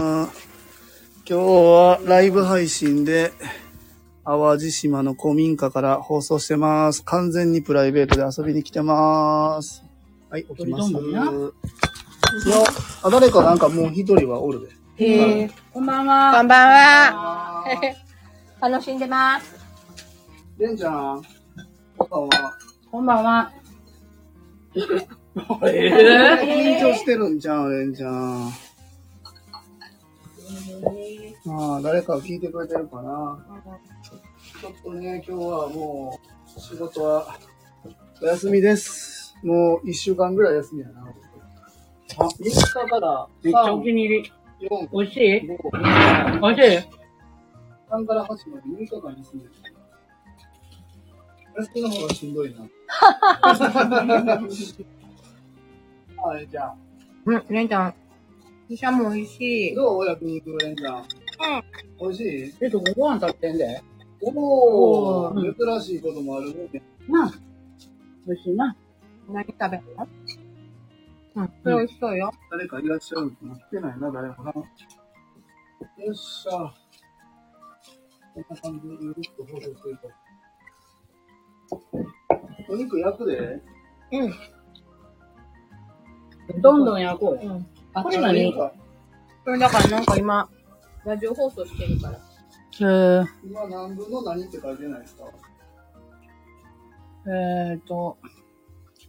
今日はライブ配信で、淡路島の古民家から放送してます。完全にプライベートで遊びに来てます。はい、起きます。どんどんなよあ、誰かなんかもう一人はおるで。へえ。こんばんは。こんばんは。あ楽しんでます。ーレンちゃん、こんばんは。こんばんは。緊張してるんじゃん、レンちゃん。ああ、誰か聞いてくれてるかな。ちょっとね、今日はもう、仕事は、お休みです。もう一週間ぐらい休みやな。あ、3日からめっちゃお気に入り。4、美味しい？5、美味しい？3から8まで6日間休みや休みの方がしんどいな。はい、じゃあ。うん、レンちゃん。医者も美味しい。どう？焼肉レンちゃん。美味しい？えっと、ご飯食ってんで。おお、うん珍しいこともあるね。な。美味しいな。何食べるの？うん、これ美味しそうよ。誰かいらっしゃるの来てないな、誰もな。よっしゃ。こんな感じでゆるっと放送していこう。お肉焼くで。どんどん焼こうよ。うん。あ、これ何かこれだからなんか今、ラジオ放送してるから。え今何分の何って書いてないですか？ー、えーと、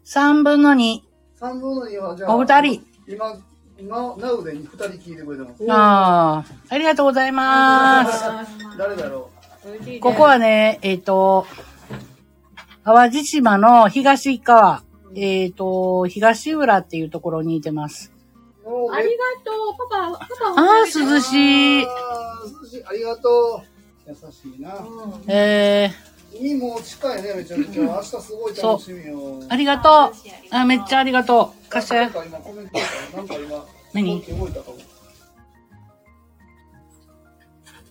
三分の二。?3 分の2はじゃあ。お二人。今、今、ナウで2人聞いてくれてます。ああ、ありがとうございます。誰だろ美味しいねここはね、えっ、と、淡路島の東側、えっ、と、東浦っていうところにいてます。ありがとう、パパ、パパ。ああ、涼しい。涼しい。ありがとう。優しいな。えー、海も近いね、めちゃめちゃ。明日すごい楽しみよ。ありがとう。あ、めっちゃありがとう。貸してなん。か今コメントした？なんか今、何？動いたかも。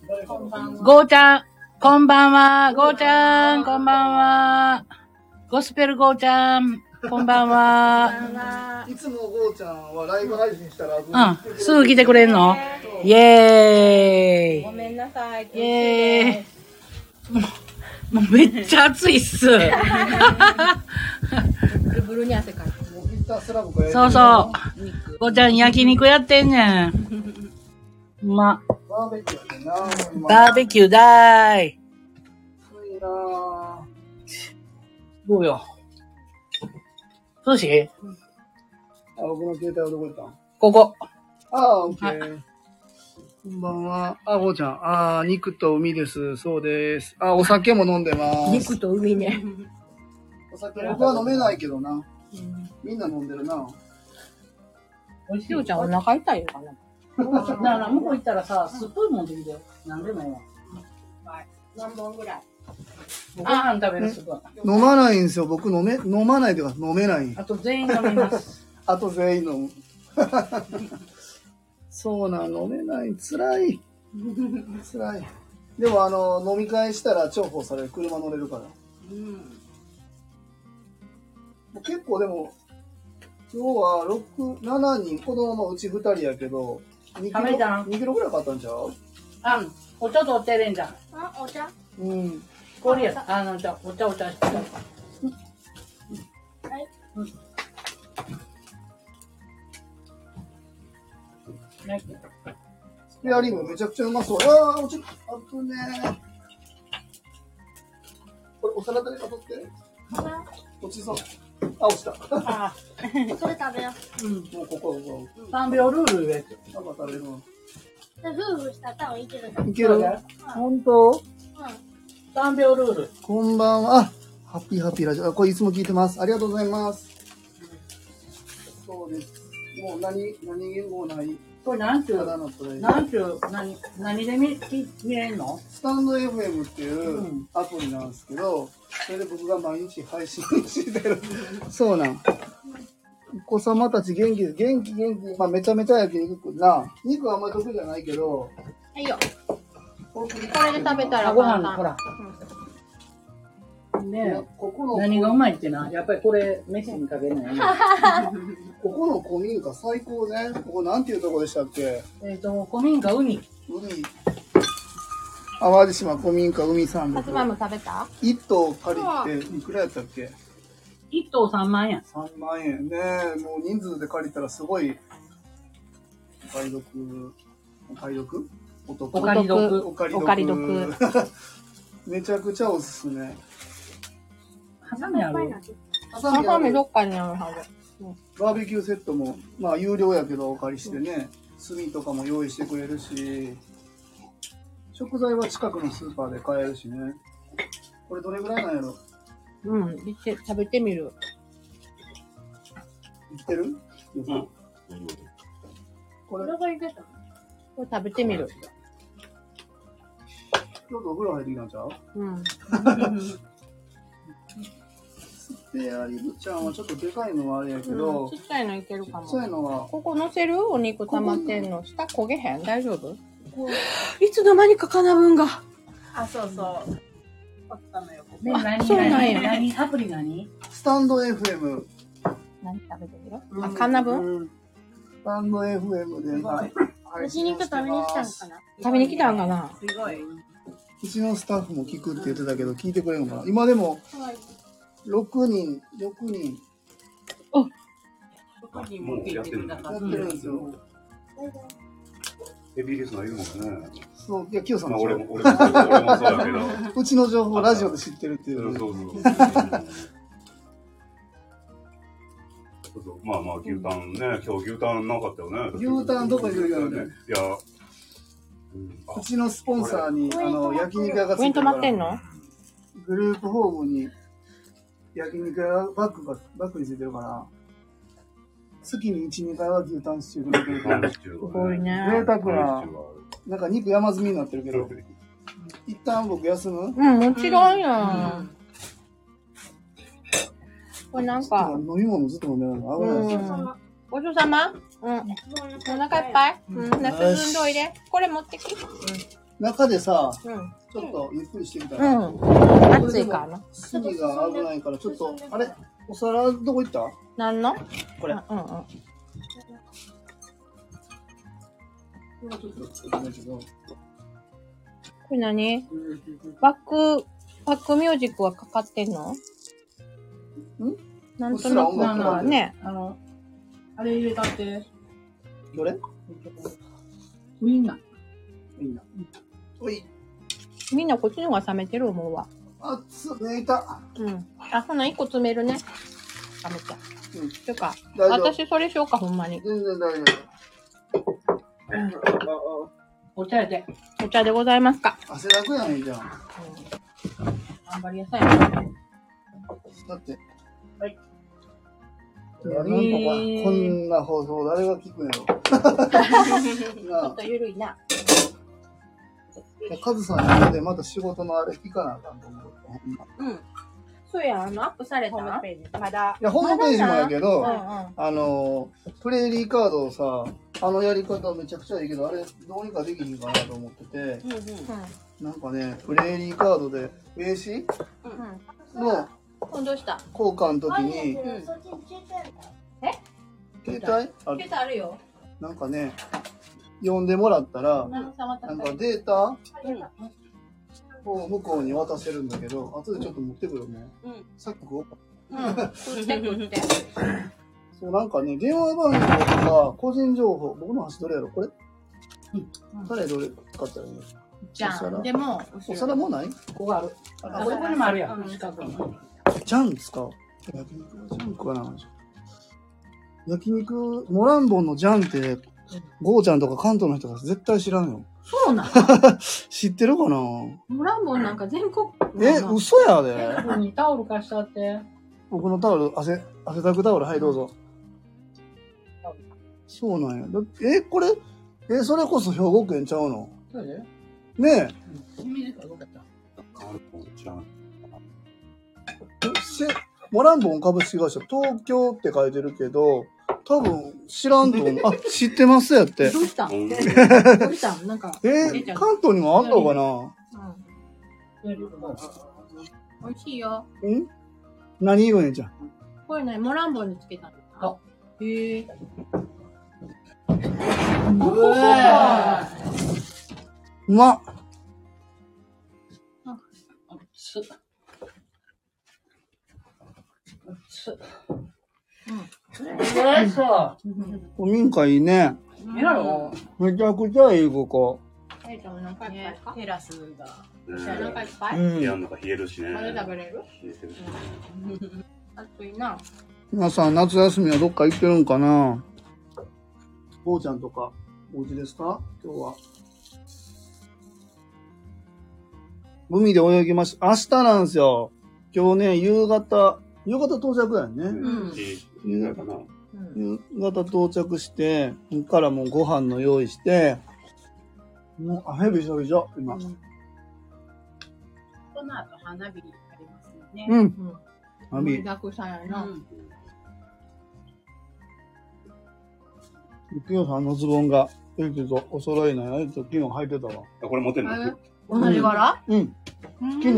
誰かのゴーちゃん、こんばんは。ゴーちゃん、こんばんは。ゴスペルゴーちゃん、こんばんは。いつもゴーちゃんはライブ配信したら、うん、すぐ来てくれんの？イェーイ。ごめんなさい。イェーイ。もうめっちゃ暑いっす。ブルブルに汗かいて。そうそう。ゴーちゃん焼肉やってんねん。うま。バーベキューバーベキューだーい。暑いなぁどうよ。どうしあ、僕の携帯はどこ行ったん？ここ。ああ、オッケー。こんばんは。あ、ゴーちゃん。ああ、肉と海です。そうです。あ、お酒も飲んでます。肉と海ね。お酒、僕は飲めないけどな。みんな飲んでるな。おいししおちゃんお腹痛いのかな？だから向こう行ったらさ、すっごいもんできてよ。なんでもいいわ。何本ぐらい？ご飯食べるすごい。飲まないんですよ。僕飲め、飲まないというか飲めない。あと全員飲みます。あと全員飲む。そうなん、飲めない。辛い。辛い。でもあの、飲み会したら重宝される。車乗れるから。結構でも、今日は6、7人、子供のうち2人やけど、2キロ、食べたん2キロぐらい買ったんちゃう？あ、お茶とお茶入れんじゃん。あ、お茶？うん。氷や。あの、じゃお茶お茶して。た。はい。ねスペアリングめちゃくちゃうまそう。ああ、落ちる。あぶねーこれ、お皿誰か取って。落ちそう。あ、落ちた。あ、それ食べよううん。もうここ、ここ。3秒ルール言えて。なん。か食べるわ。う。夫婦したら多分いける。いけるそうだよ本当3秒ルール。こんばんは。あ、ハッピーハッピーラジオ。あこれいつも聞いてます。ありがとうございます。そうです。もう何、何言もない。これなんちゅただう、のプレイ。なんちゅう、何、何で見、見れんの？スタンド FM っていううんアプリなんですけど、それで僕が毎日配信してる。そうなん。お子様たち元気です。元気元気。まあめちゃめちゃ焼肉な。肉はあんまり得意じゃないけど、はいよ。ここれで食べたらあご飯、ほら。ねここの何がうまいってな、やっぱりこれ、飯にかけない。ね。ここの古民家最高ね。ここなんていうとこでしたっけ？えっ、と、古民家海。海。淡路島古民家海さんでさつまいも食べた？一棟借りて、いくらやったっけ？一棟3万円。3万円ね。もう人数で借りたらすごい。お買い得。お買い得？お得お借り得お借りお借り得めちゃくちゃおすすめ。ハサミある？ハハサミどっかにあるはず。バーベキューセットもまあ有料やけどお借りしてね炭とかも用意してくれるし食材は近くのスーパーで買えるしね。これどれぐらいなんやろ？うん。いって食べてみる。いってる、うん。これ。がいけたこれ食べてみる。ちょっとお風呂入ってきたんちゃう？うん。スペアリブちゃんはちょっとでかいのはあれやけど、ちっちゃいのいけるかも。そういうのは？ここ乗せる？お肉溜まってんの？下焦げへん？大丈夫？いつの間にかかなぶんが。あ、そうそう。あったのよ、ここ。ね、何そうなんや何？何アプリ何？スタンド FM 何食べてる？あ、かなぶんうんスタンド FM で今配信をしてますな？食べに来たんかな？すごい。うちのスタッフも聞くって言ってたけど聞いてくれるのかな？今でも6人6人。ここにもやってるんですよ。ヘビーリスナーいるもんね。そう。いやキヨさんまあでしょ俺も、俺もそう俺もそうだけど。うちの情報ラジオで知ってるっていうそうそう。そうそう。まあまあ、牛タンね、今日牛タンなかったよね。牛タンどこにいるよね。いや、うん。あうちのスポンサーにあの焼肉屋がついてるから。まってんの？グループホームに焼肉屋バッグがバッグについてるから。月に12回は牛タンシチューが出てるから。すすごいね。贅沢ななんか肉山積みになってるけど。一旦僕休む？うん、もちろんや。これなんか、飲み物ずっと飲んでるの？危ないですうん。ごちそうさまうん。お腹いっぱい？うん。夏ずんどいで。これ持ってき。中でさうん。ちょっとゆっくりしてみたうら、ん。暑いからな。炭が危ないからちょっとあれ？お皿どこ行った？なんの？これうんうん。これはちょっとちょっとだけどこれ何？バック、バックミュージックはかかってんの？ん？なんとなくなんかね。あの、あれ入れたって、どれ？ウインナー。みんなおいみんなこっちの方が冷めてる思うわ。熱っ寝いたうん。あ、ほな、一個詰めるね。冷めちゃう。うんてか、私それしようか、ほんまに。全然大丈夫お茶やで。お茶でございますか。汗だくやんいいじゃん頑張りやさいね。だってはいいやなんとかこんな放送誰が聞くんやろ ちょっとゆるいな。カズさんにでまた仕事のあれ聞かなあかんと思う。うん。そうや、あの、アップされた？ホームページ。まだ。いや、ホームページもやけど、うんうん。あの、プレーリーカードをさ、あのやり方めちゃくちゃいいけど、あれどうにかできひんかなと思ってて、うんうん。なんかね、プレーリーカードで名刺？うん。どうした？交換の時に、うん。携帯？あ携帯あるよ。なんかね、呼んでもらったら、なんかデータ？を向こうに渡せるんだけど、後でちょっと持ってくるね。うん。さっきこう。うん。食って食って。そう、なんかね、電話番号とか、個人情報、僕の端どれやろ？これ？誰どれ使ったらいいのじゃん。でも、お皿もない？ここがある。あ、あそこにもあるや。うんん。近くに。ジャン使おう。焼肉はジャンかな焼肉、モランボンのジャンって、ゴーちゃんとか関東の人が絶対知らんよ。そうなん？知ってるかな？モランボンなんか全国。え、嘘やで。にタオル貸したって。僕のタオル、汗、汗だくタオル、はい、どうぞ。そうなんや。だえ、これ、え、それこそ兵庫県ちゃうの？そうやで。ね清水かどうかった？え、せ、モランボン株式会社、東京って書いてるけど、多分知らんと思う。あ、知ってますやってど。うしたどうしたん？なんか。え出ちゃう関東にもあんのかな？うん。美味しいよ。ん？何色ねんじゃん。これね、モランボンにつけたんだ。あへえ。うまっす。す。うん。そう。古民家いいね。えらろめちゃくちゃいい、ここ。えいちゃんも何回いっぱいかテラスが。じゃあ何回いっぱういん。部屋の中冷えるしね。まだ食べれる？冷えてるしね。暑いな。皆さん、夏休みはどっか行ってるんかな？坊ちゃんとか、お家ですか？今日は。海で泳ぎました。明日なんですよ。今日ね、夕方、夕方到着だよね。んいいかな。うん。夕方到着して、そっからもうご飯の用意して、もう、あ、へびしょびしょ、今。この後花火ありますよね。うん。うん。あび、盛りだくさんやな。うんきよさんのズボンが、えっと、お揃いなんや。えっと、昨日履いてたわ。あこれ持ってんの？同じ柄？うん。昨日、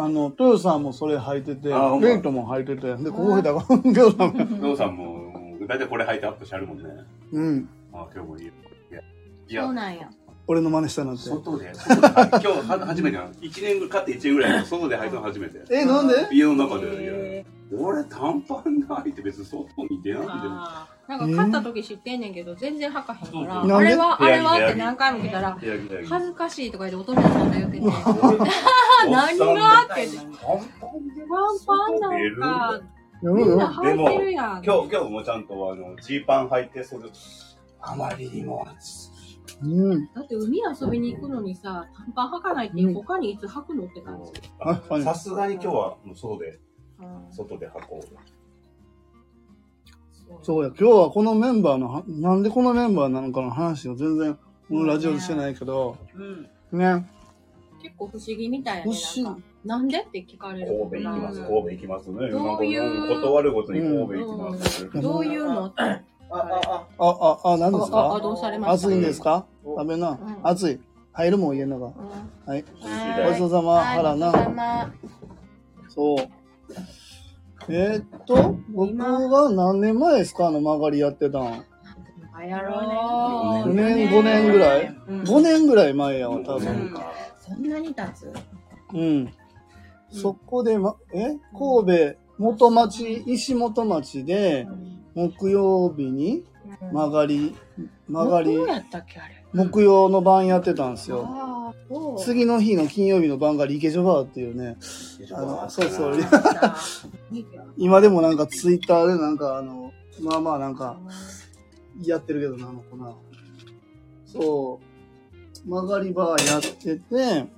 あの、トヨさんもそれ履いてて、あほんまレイトも履いてて、で、ここへたから、きよさんも。お父さんも、大体これ履いてアップしてあるもんね。うん。あ、今日もいい。いや、いそうやなんや。俺の真似したなんて。外で、外で今日は初めてなの。1年ぐらい、買って1年ぐらいの外で履いたの初めて。え、なんで？家の中で。いへや俺短パン履いて別に外に出ない。でも。あなんか買った時知ってんねんけど、全然履かへんから、あれは、あれはって何回も来たら、恥ずかしいとか言ってお父さんが言ってて、何がって。言って、短パンなんか。みんな履いてるやん。今日、今日もちゃんとあの、ジーパン履いて、それ、あまりにも暑うん。だって海遊びに行くのにさ、短パン履かないって他にいつ履くのって感じ。さすがに今日はもう外で、うん外で履こう。そうや、今日はこのメンバーのは、なんでこのメンバーなのかの話を全然、このラジオでしてないけど、うん。ね。結構不思議みたいやね。不思議なんかなんでって聞かれる神戸行きます、うん神戸行きますね。どういう？断るごとに神戸行きます。うんどういうの？あ、あ、あ、あ、あ、何ですあ、あかどうされました？暑いんですか？食べなうん。暑い。入るもん家の中。うんはい。はいごちそうさま、はい腹な。そう。えーっと、僕が何年前ですか？あの曲がりやってたん。あやろ4う。年、5年ぐらい？うん ?5 年ぐらい前やわ、多う分。んそんなに経つ？うん。そこで、ま、え？神戸、元町、石本町で、木曜日に曲がり、曲がりど、うやったっけあれ？木曜の晩やってたんですよ。次の日の金曜日の晩がリケジョバーっていうね、あの、そうそう、今でもなんかツイッターでなんかあの、まあまあなんか、やってるけどな、あの子な。そう。曲がりバーやってて、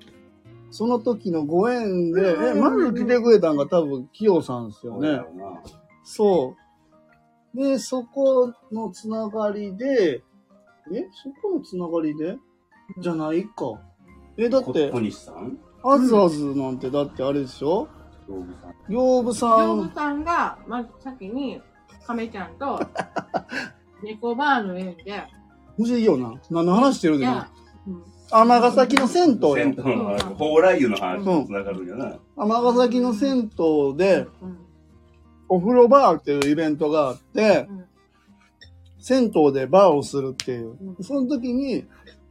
その時のご縁で、え、まず来てくれたんが多分、キヨさんですよね。そう。で、そこのつながりで、えそこのつながりで？じゃないか。え、だって小、西さん？あずあずなんてだってあれでしょ？道具さん。養父さんさんが、まず先に、亀ちゃんと、猫バーの縁で、不思議よな。何の話してるでないや。、うん尼崎の銭湯銭よ。湯の蓬莱湯の話と繋がるんやな。尼崎の銭湯で、うんお風呂バーっていうイベントがあって、うん銭湯でバーをするっていう。うんその時に、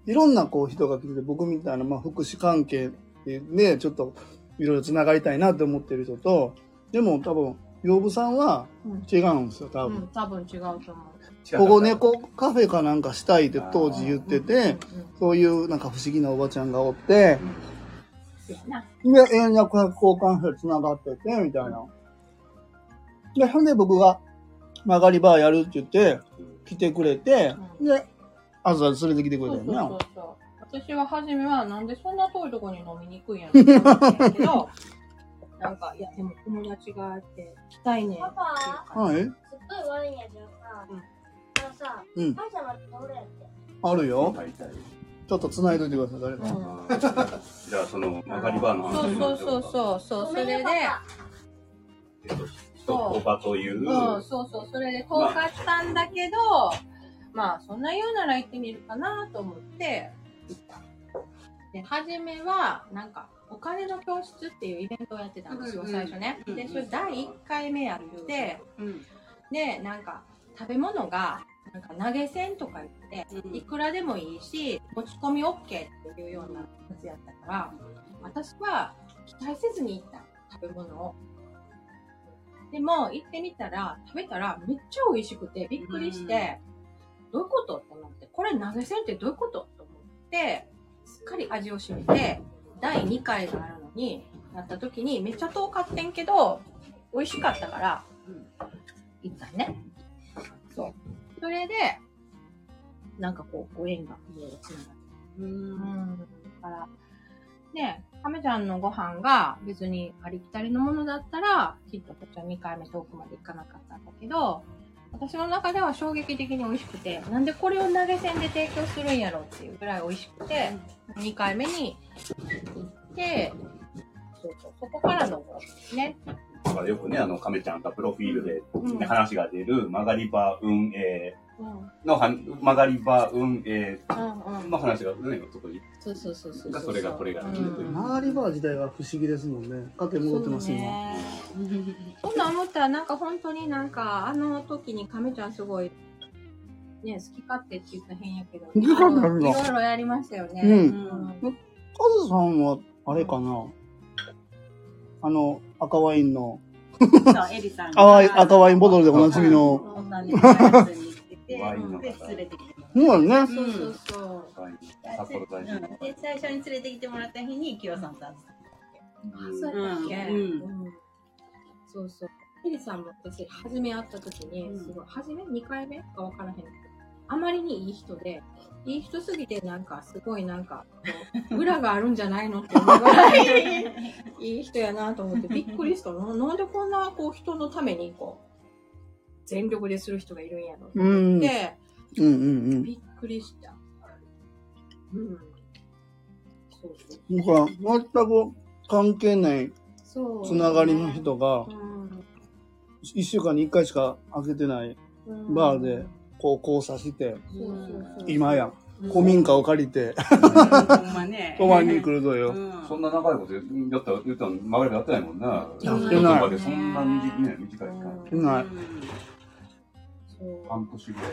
いろんなこう人が来てて、僕みたいな、まあ、福祉関係で、ちょっといろいろ繋がりたいなって思ってる人と、でも多分、養父さんはうん違うんですよ、多分。うん、多分違うと思う。ここ猫カフェかなんかしたいって当時言ってて、うん、そういうなんか不思議なおばちゃんがおって、そうやな。で、円楽交換所繋がってて、みたいな。で、ほんで僕が曲がりバーやるって言って、来てくれて、うんで、あずあず連れてきてくそうそうれたよな。そうそう。私は初めは、なんでそんな遠いとこに飲みに行くんやろって思ったんやけど、なんか、いや、でも友達がいて、来たいねんっていう感はい。すっごい悪いんやけどさ、うんあのさ、うん。パジャマってどれやって。あるよ。買いたいちょっと繋いどいてください、誰じ。か。うん じゃあ、その、曲がりバーの話そうそうそうそう、そう、それで、と、いう、うん、そうそう、それで遠かったんだけど、まあ、そんな言うなら行ってみるかなと思って、行った。で、初めは、なんか、お金の教室っていうイベントをやってたんですよ、うんうん最初ね。で、それ第1回目やって、うん。で、なんか、食べ物が、なんか投げ銭とか言って、いくらでもいいし、持ち込み OK っていうようなやつやったから、私は期待せずに行った食べ物を。でも、行ってみたら、食べたらめっちゃ美味しくて、びっくりして、どういうことと思って、これ投げ銭ってどういうことと思って、すっかり味を占めて、第2回があるのに、なった時に、めっちゃ遠かってんけど、美味しかったから、行ったね。そう。それで、なんかこう、ご縁がいろいろつながって。うん。だから、ね、亀ちゃんのご飯が別にありきたりのものだったら、きっとこっちは2回目遠くまで行かなかったんだけど、私の中では衝撃的に美味しくて、なんでこれを投げ銭で提供するんやろっていうぐらい美味しくて、2回目に行って、そうそう、そこからのね。だからよくね、あの、亀ちゃんがプロフィールで、うんね話が出る、曲がり場運営うん。のは、曲がり場運営うんうん。の話がね、そこに、そうそうそうそう。がそれがこれがう。ん。周りバー自体は不思議ですもんね。家庭戻ってます今。ね。そん。思ったら、なんか本当になんか、あの時に亀ちゃんすごい、ね、好き勝手って言ったら変やけど、いろいろやりましたよね。うん。うん。カズさんは、あれかな。あの、赤ワインの、そう、エリさん赤ワイン赤ワインボトルでおなじみの、てて、ワインの方で、連れてきてもらっそうだね。そうそうそう。札幌大た。うんで、最初に連れてきてもらった日に、キヨさんと会ってあ、そうやったっけ、うんうんそうそう。エリさんも私、初め会った時に、うんすごい、初め ?2 回目か分からへん。あまりにいい人で、いい人すぎて、なんか、すごいなんか、裏があるんじゃないのって思うぐらい、いい人やなと思って、びっくりしたの。なんでこんな、こう、人のために、こう、全力でする人がいるんやろ。うん。で、うんうんうん。びっくりした。うん。そうそう。なんか、全く関係ないそう。つながりの人が、うん。一週間に一回しか開けてないうんバーで、こう交差して、そうそうそう今や、古民家を借りて。泊まりに来るぞよ。うんそんな長いことやったら、言ったら、曲がり場やってないもんな。やってないそんな短いね、短い期間。うんない。そう半年ぐらい。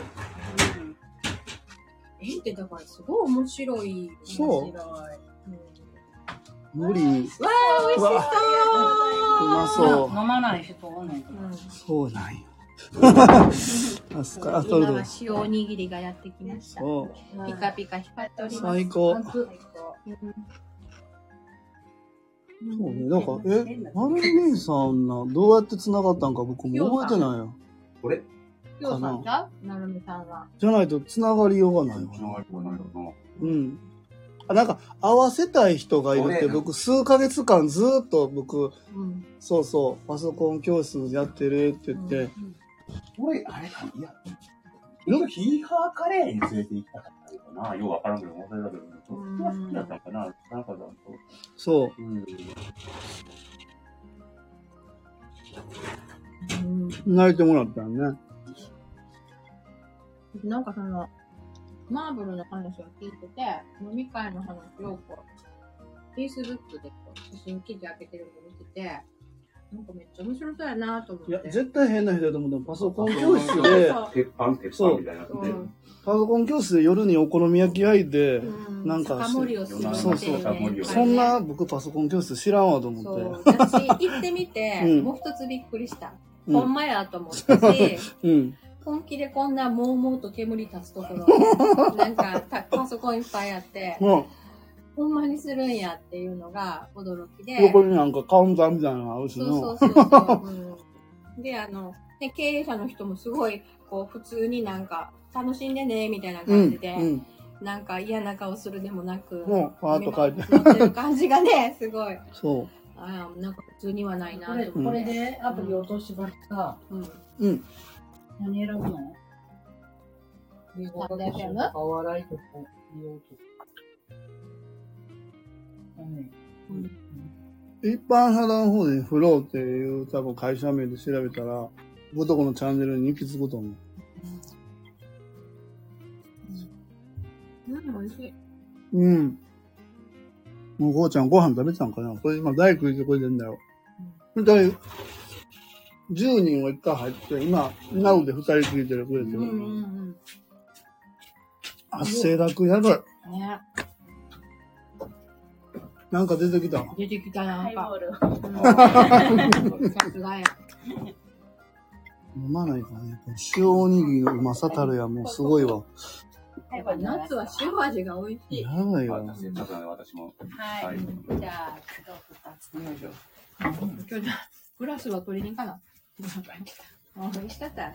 えってだからすごい面白い。そう面白い。無理。わあ、美味しうわうまそう。飲まない人おんねんけど。そう。そうなんよ。あ、すか、あ、それで今は。塩おにぎりがやってきました。そう。ピカピカ光っております。最高。うんそうね。なんか、え、マル姉さんな、どうやって繋がったんか僕も覚えてないよ。これ？きょうさんちゃうなるみさんは。じゃないと繋がりようがないわ繋がりはないよな。うん。あ、なんか、会わせたい人がいるって、俺僕、数ヶ月間ずーっと僕、うん。そうそう、パソコン教室やってるって言って、俺、あれか、いや、なんかヒーハーカレーに連れて行きたかったのかな。ようわからんけど、忘れたけど、そっちは好きだったのかな。なんかだと。そう。うん。うん泣いてもらったよね。なんかその、マーブルの話を聞いてて、飲み会の話をこう、Facebook でこう写真記事開けてるの見てて、なんかめっちゃ面白そうやなと思って。いや、絶対変な人だと思ったパソコン教室で、鉄板、鉄板みたいなので。うんパソコン教室で夜にお好み焼き焼いて、うんなんか酒盛りをするっていうねそうそう酒盛りをそんな僕パソコン教室知らんわと思そって。う。私行ってみて、うんもう一つびっくりした。うんほんまやと思ったし、うん。本気でこんなもうもうと煙立つところ、なんかたパソコンいっぱいあって、もほんまにするんやっていうのが驚きう、で。横になんかカウンターみたいなのあるしそ。そうそうそう、うん。で、あの、ね、経営者の人もすごい、こう、普通になんか、楽しんでね、みたいなうん。感じで、うん。なんか嫌な顔するでもなく、もう、パーッと書いて。てる感じがね、すごい。そああ、なんか普通にはないなこれ、と思って。これでアプリ落としばさ、うん。う。うん。何選ぶの？なんで FM？お笑いとか、美容とか。ね一般社団法人フローっていう多分会社名で調べたら、僕とこのチャンネルに行き着くと思う。うん、美味しい。うん。もう、こうちゃんご飯食べてたんかな？これ今大工してこれてんだよ。二人、10人は一回入って、今、ナウで2人聞いてるくれてる。うんうん汗だくやばい。うん。ね。なんか出てきた。出てきたなんか。ハイボール。うんさすがや。飲まないからね。塩おにぎりのうまさたるやもうすごいわ。やっぱ夏は塩味が美味しい。やばいわ。私、ちょっとね、私も。はい。はいじゃあ、ちょっと二つ。よいしょ。今日じゃあグラスは取りに行かな。あ、美味しかった。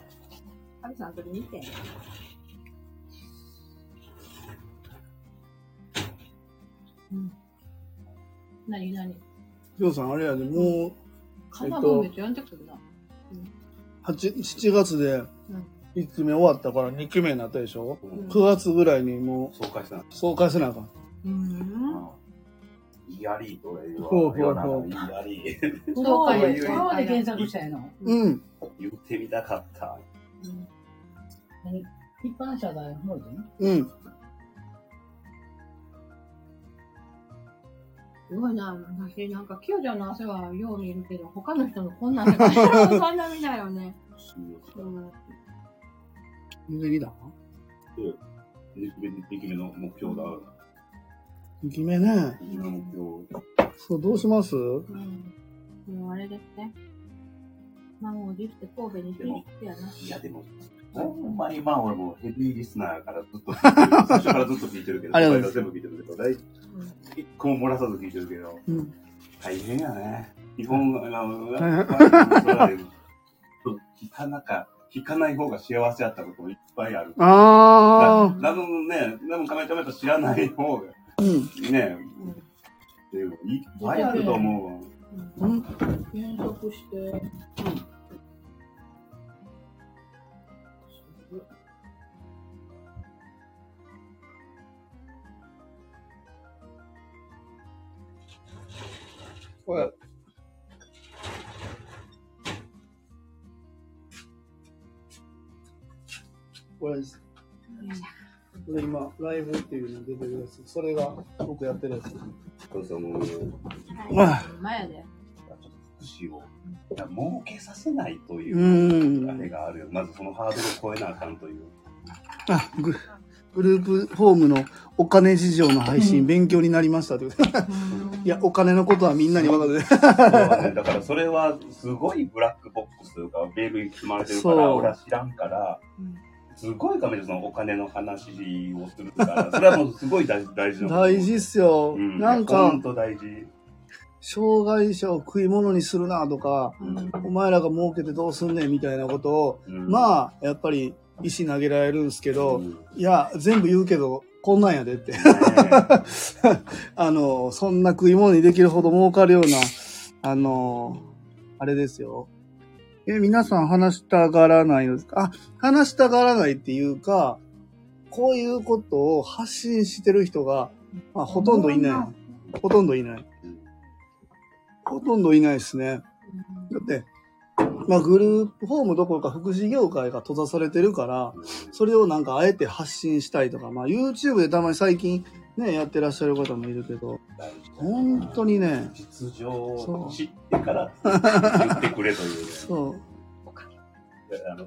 カズさん取りに行って。うん。なになにりょうさん、あれやで、もう、カナボンめっちゃやんでくるな。8、7月でうん。1期目終わったから2期目になったでしょ？うん ?9 月ぐらいにも。う、総会せなあかん。うん。やりと言ほうほうほう言わなやり。そういうで、そうで検索したやの。うん。言ってみたかった。何一般社団法人うん。すごいな。私、なんか、キヨちゃんの汗はよう見るけど、他の人のこんなんだから、そんな見ないよね。うん。できた2期目の？目標だ。?2 期目ね。2期目の目標。そう、どうします？うん。もうあれですね。満を持して神戸に行ってやな。いや、でも、ほんまにまあ俺もヘビーリスナーやからずっと 最初からずっと聞いてるけど、ありがとうござ全部聞いてるけど、大一個も漏らさず聞いてるけど、うん。大変やね。日本語、あの、変聞かなか、聞かない方が幸せやったこともいっぱいある。あ多分ね、多分カメカメと知らない方が、ー。うん。ね、っていうのいっぱいあると思うわ。うん。検索して。これ。これです。これ今、ライブっていうの出てるやつ。それが僕やってるやつ。そうそう、もう、ちょっあ前で。と福祉を、いや儲けさせないというう、んあれがあるよ。まずそのハードルを超えなあかんという。あグ、グループホームのお金事情の配信、勉強になりましたって。いや、お金のことはみんなに分かる。だねだからそれはすごいブラックボックスというか、ベールに包まれてるから、俺は知らんからうん、すごい画面でそのお金の話をするから、それはもうすごい大事大事大事っすよ。うん、なんかほん、と大事。障害者を食い物にするなとか、お前らが儲けてどうすんねんみたいなことを、うんまあ、やっぱり石投げられるんですけど、うんいや、全部言うけど、こんなんやでって。ね あの、そんな食い物にできるほど儲かるような、あの、あれですよ。え、皆さん話したがらないのですか？あ、話したがらないっていうか、こういうことを発信してる人が、まあ、ほとんどいない。ほとんどいない。ほとんどいないですね。だって、まあ、グループホームどころか福祉業界が閉ざされてるから、それをなんかあえて発信したいとか、まあ YouTube でたまに最近ね、やってらっしゃる方もいるけど、本当にね、実情を知ってから言ってくれというね。そう。あの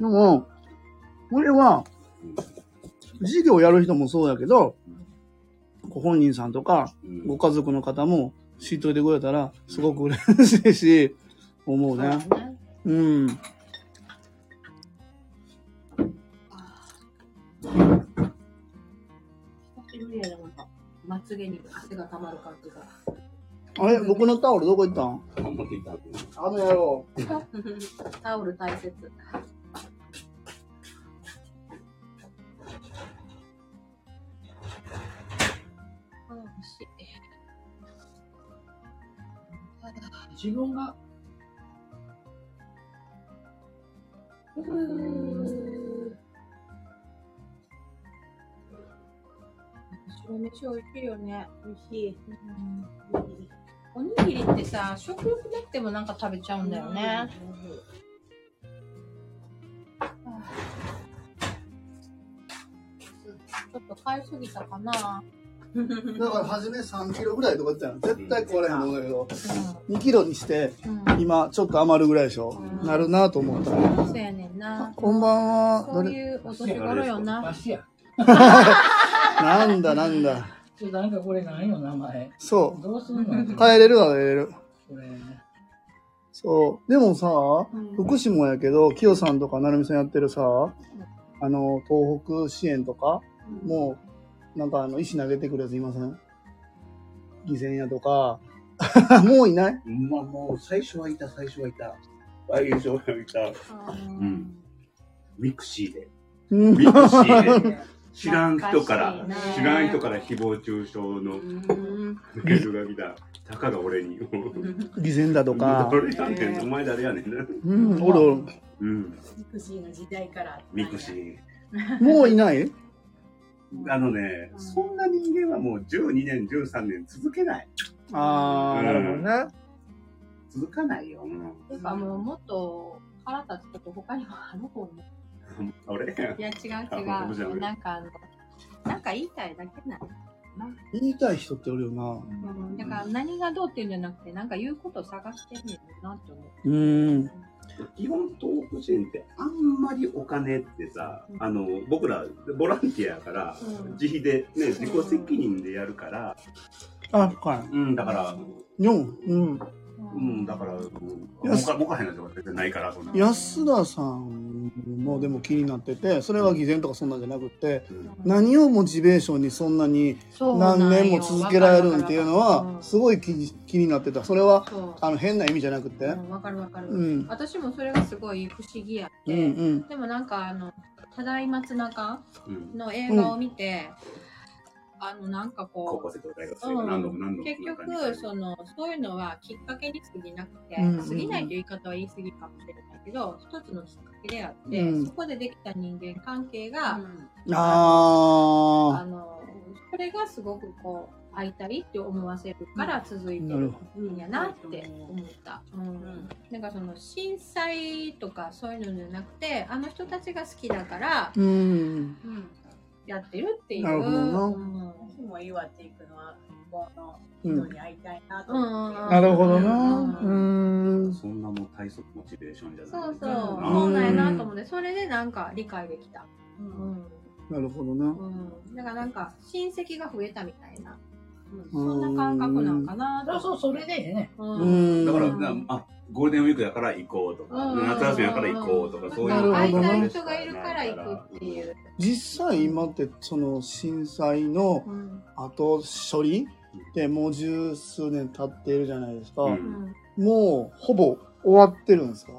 でも、俺は、事業やる人もそうやけど、ご本人さんとか、うんご家族の方も知っといてくれたら、すごく嬉しいし、思うね。うん。まつげに汗が溜まる感じが。あれ僕のタオルどこ行ったん？あの野郎。タオル大切。あ欲しい。自分が、うー白飯美味しいよね。美味しい。おにぎりってさ、食欲なくてもなんか食べちゃうんだよね。ちょっと買いすぎたかな。だから初め3キロぐらいとか言って。絶対壊れへん。と思うん。だけど、2キロにして、うん。今ちょっと余るぐらいでしょう。なるなと思った。そうやねん。な。こん。ばん。は。そういうお年頃よな。なんだなんだ。ちょっとなんかこれ何よ、名前。そどうすんの？う。変えれるは変えれる。これ。そう。でもさ、ん福祉もやけど、きよさんとかなるみさんやってるさ、あの、東北支援とか、もう、なんかあの、石投げてくるやついません？偽善やとか、もういない？まあもう、最初はいた、最初はいた。最初はいた。うん。ミクシーで。うんミクシーで。知らん人から知らん人から誹謗中傷のうん。メールが来た。たかが俺に。偽善だとか。誰やねん、お前誰やねん。うん、おる。うん。ミクシーの時代から。ミクシー。もういない？あのね、そんな人間はもう12年、13年続けない。あー、なるほどね。続かないよ。うんてかもうもっと腹立つこと他にもある方 ね。俺いや違う違う。なんかあの、なんか言いたいだけなの。言いたい人っておるよな。うん、だから何がどうっていうんじゃなくて、なんか言うことを探してんねんなって思う。うーん。基本東北支援ってあんまりお金ってさ、あの、僕らボランティアやから、うん自費でね、自己責任でやるから、あ、はうん、だから、い。4。うん。うん、だから、うんやもかもかへんなとか全然ないから。安田さんもでも気になってて、それは偽善とかそんなんじゃなくて、うん何をモチベーションにそんなに何年も続けられるんっていうのは、すごい気に気になってた。それは、あの、変な意味じゃなくて。うんわかるわかる、うん。私もそれがすごい不思議やって、うんうん。でもなんかあの「ただいまつなかうん」の映画を見て、あのなんか高こ校生と大学う、生が何度も何度も。結局そのそういうのはきっかけに過ぎなくて、うんうんうん過ぎないという言い方は言い過ぎかもしれないけど一つのきっかけであって、うんそこでできた人間関係が、ああのそれがすごくこう会いたいって思わせるから続いてなるるんやなって思った。うんなんかその震災とかそういうのじゃなくてあの人たちが好きだからー。うん。やってるっていう。なるほどなうん私も岩手行くのは、このうん人に会いたいなとう思って。んなるほどな。うんうーん。そんなもう体側モチベーションじゃない。そうそう、なそうなんやなと思って、それでなんか理解できた。ううんん。なるほどな。うん。だからなんか親戚が増えたみたいな、うんそんな感覚なんかなと。そうそう、それでええね。う。うんん。だから、あ、ゴールデンウィークだから行こうとか、うん夏休みだから行こうとか、そういう会いたいね人がいるから行くっていう。実際今って、その震災のうん。後処理ってもう十数年経っているじゃないですか。もうほぼ終わってるんですか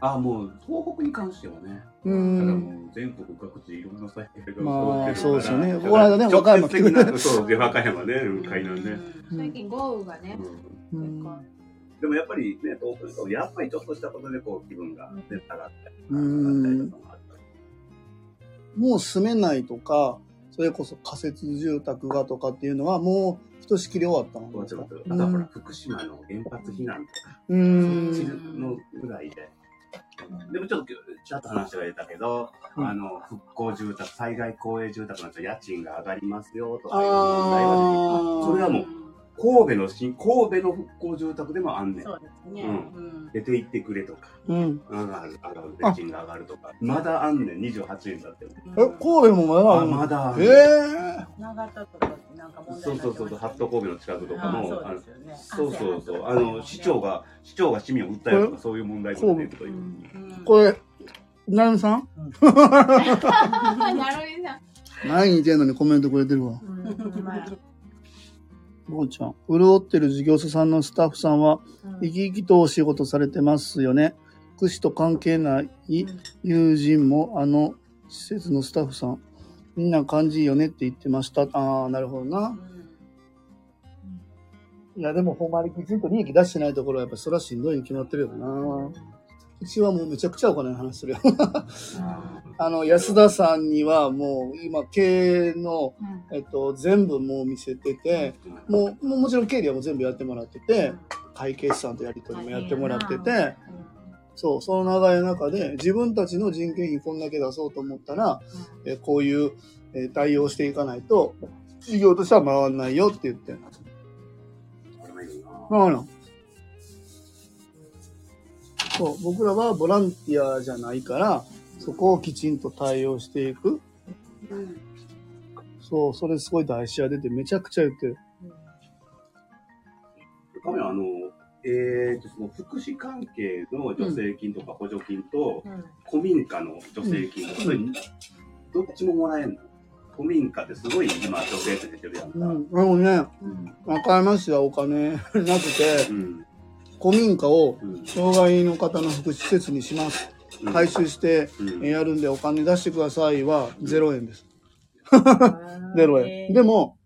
あ、もう東北に関してはね、うん。もう全国各地いろんな災害が起まあこってるから。そうですよねだからこの間ね和歌山来てくれ直接的なそう、で和歌山ね、うん海南ね。最近豪雨がね、うんうんでもやっぱりね、東北と、やっぱりちょっとしたことでこう気分がね、上がったりったりとかもあったり。もう住めないとか、それこそ仮設住宅がとかっていうのはもうひとしきり終わったのですか？そうちょっと、あとはほら、福島の原発避難とか、うーそっちん。のぐらいで。でもちょっと、ちょっと話が出たけど、うん。あの、復興住宅、災害公営住宅の家賃が上がりますよとかいう問題は出てきあた。ー。それはもう、神戸の新、神戸の復興住宅でもあんねん。そうですね。うんうん出て行ってくれとか、うん。上がる、上がる、家賃が上がるとか。まだあんねん、28年経っても。え、神戸もまだああ、るのまだあんえねん。え長田とかなんか問題そうそうそうそう、ハット神戸の近くとかも、あそう。そうそうそう、あの、市長が、市長が市民を訴えるとか、そういう問題も出てるといこれ、なるみさん？なるほどな。何言ってんのにコメントくれてるわ。うん、ほんまやゴーちゃん。潤ってる事業者さんのスタッフさんは、うん生き生きとお仕事されてますよね。福祉と関係ない友人も、あの、施設のスタッフさん、みんな感じいいよねって言ってました。ああ、なるほどな。いや、でもほんまにきちんと利益出してないところはやっぱりそれはしんどいに決まってるよな。うちはもうめちゃくちゃお金の話するよ。あの、安田さんにはもう今経営の、えっと、全部もう見せてて、もう、もちろん経理はもう全部やってもらってて、会計士さんとやり取りもやってもらってて、そう、その流れの中で自分たちの人件費こんだけ出そうと思ったら、えこういう、えー対応していかないと、事業としては回んないよって言って。そうなの。そう、僕らはボランティアじゃないから、そこをきちんと対応していく。そう、それすごい大事や出てめちゃくちゃ言ってる。カメラあの、えーと、その福祉関係の助成金とか補助金と、うん古民家の助成金とか、それどっちももらえんの？古民家ってすごい今助成って出てるやんか。うん。でもね、うん和歌山市はお金 なくてう、ん。古民家をうん。障害の方の福祉施設にします。うん回収してうんやるんでお金出してくださいは0円です。うん0円。でも、